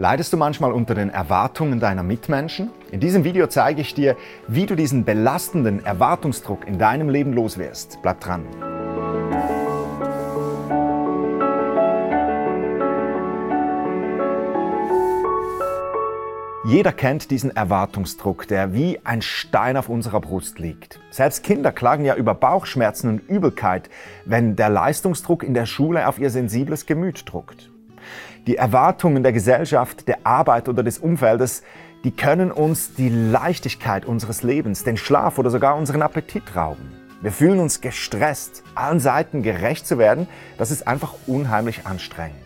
Leidest du manchmal unter den Erwartungen deiner Mitmenschen? In diesem Video zeige ich dir, wie du diesen belastenden Erwartungsdruck in deinem Leben loswirst. Bleib dran. Jeder kennt diesen Erwartungsdruck, der wie ein Stein auf unserer Brust liegt. Selbst Kinder klagen ja über Bauchschmerzen und Übelkeit, wenn der Leistungsdruck in der Schule auf ihr sensibles Gemüt druckt. Die Erwartungen der Gesellschaft, der Arbeit oder des Umfeldes, die können uns die Leichtigkeit unseres Lebens, den Schlaf oder sogar unseren Appetit rauben. Wir fühlen uns gestresst, allen Seiten gerecht zu werden, das ist einfach unheimlich anstrengend.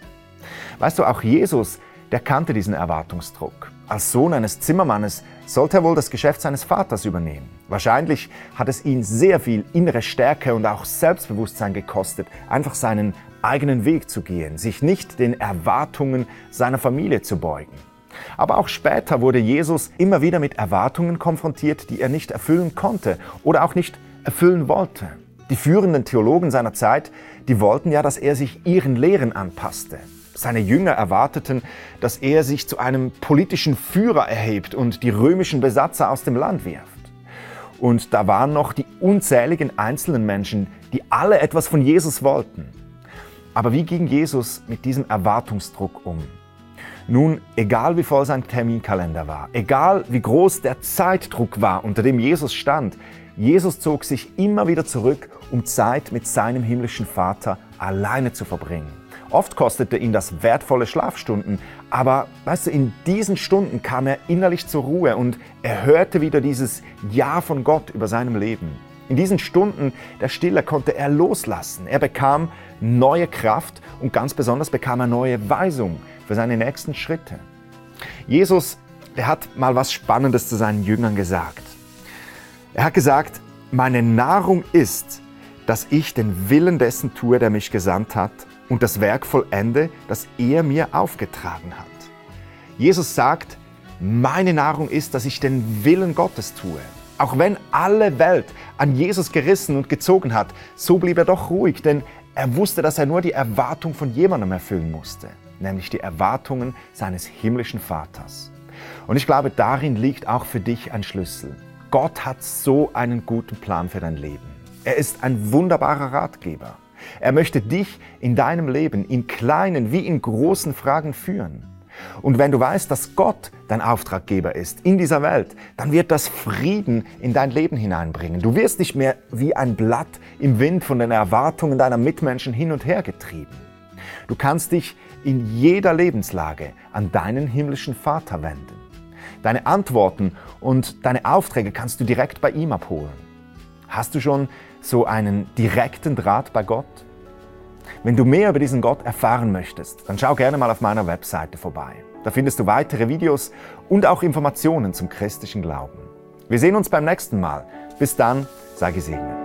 Weißt du, auch Jesus, der kannte diesen Erwartungsdruck. Als Sohn eines Zimmermannes sollte er wohl das Geschäft seines Vaters übernehmen. Wahrscheinlich hat es ihn sehr viel innere Stärke und auch Selbstbewusstsein gekostet, einfach seinen eigenen Weg zu gehen, sich nicht den Erwartungen seiner Familie zu beugen. Aber auch später wurde Jesus immer wieder mit Erwartungen konfrontiert, die er nicht erfüllen konnte oder auch nicht erfüllen wollte. Die führenden Theologen seiner Zeit, die wollten ja, dass er sich ihren Lehren anpasste. Seine Jünger erwarteten, dass er sich zu einem politischen Führer erhebt und die römischen Besatzer aus dem Land wirft. Und da waren noch die unzähligen einzelnen Menschen, die alle etwas von Jesus wollten. Aber wie ging Jesus mit diesem Erwartungsdruck um? Nun, egal wie voll sein Terminkalender war, egal wie groß der Zeitdruck war, unter dem Jesus stand, Jesus zog sich immer wieder zurück, um Zeit mit seinem himmlischen Vater alleine zu verbringen. Oft kostete ihn das wertvolle Schlafstunden, aber weißt du, in diesen Stunden kam er innerlich zur Ruhe und er hörte wieder dieses Ja von Gott über seinem Leben. In diesen Stunden der Stille konnte er loslassen. Er bekam neue Kraft und ganz besonders bekam er neue Weisung für seine nächsten Schritte. Jesus, der hat mal was Spannendes zu seinen Jüngern gesagt. Er hat gesagt, meine Nahrung ist, dass ich den Willen dessen tue, der mich gesandt hat und das Werk vollende, das er mir aufgetragen hat. Jesus sagt, meine Nahrung ist, dass ich den Willen Gottes tue. Auch wenn alle Welt an Jesus gerissen und gezogen hat, so blieb er doch ruhig, denn er wusste, dass er nur die Erwartung von jemandem erfüllen musste, nämlich die Erwartungen seines himmlischen Vaters. Und ich glaube, darin liegt auch für dich ein Schlüssel. Gott hat so einen guten Plan für dein Leben. Er ist ein wunderbarer Ratgeber. Er möchte dich in deinem Leben in kleinen wie in großen Fragen führen. Und wenn du weißt, dass Gott dein Auftraggeber ist in dieser Welt, dann wird das Frieden in dein Leben hineinbringen. Du wirst nicht mehr wie ein Blatt im Wind von den Erwartungen deiner Mitmenschen hin und her getrieben. Du kannst dich in jeder Lebenslage an deinen himmlischen Vater wenden. Deine Antworten und deine Aufträge kannst du direkt bei ihm abholen. Hast du schon so einen direkten Draht bei Gott? Wenn du mehr über diesen Gott erfahren möchtest, dann schau gerne mal auf meiner Webseite vorbei. Da findest du weitere Videos und auch Informationen zum christlichen Glauben. Wir sehen uns beim nächsten Mal. Bis dann, sei gesegnet.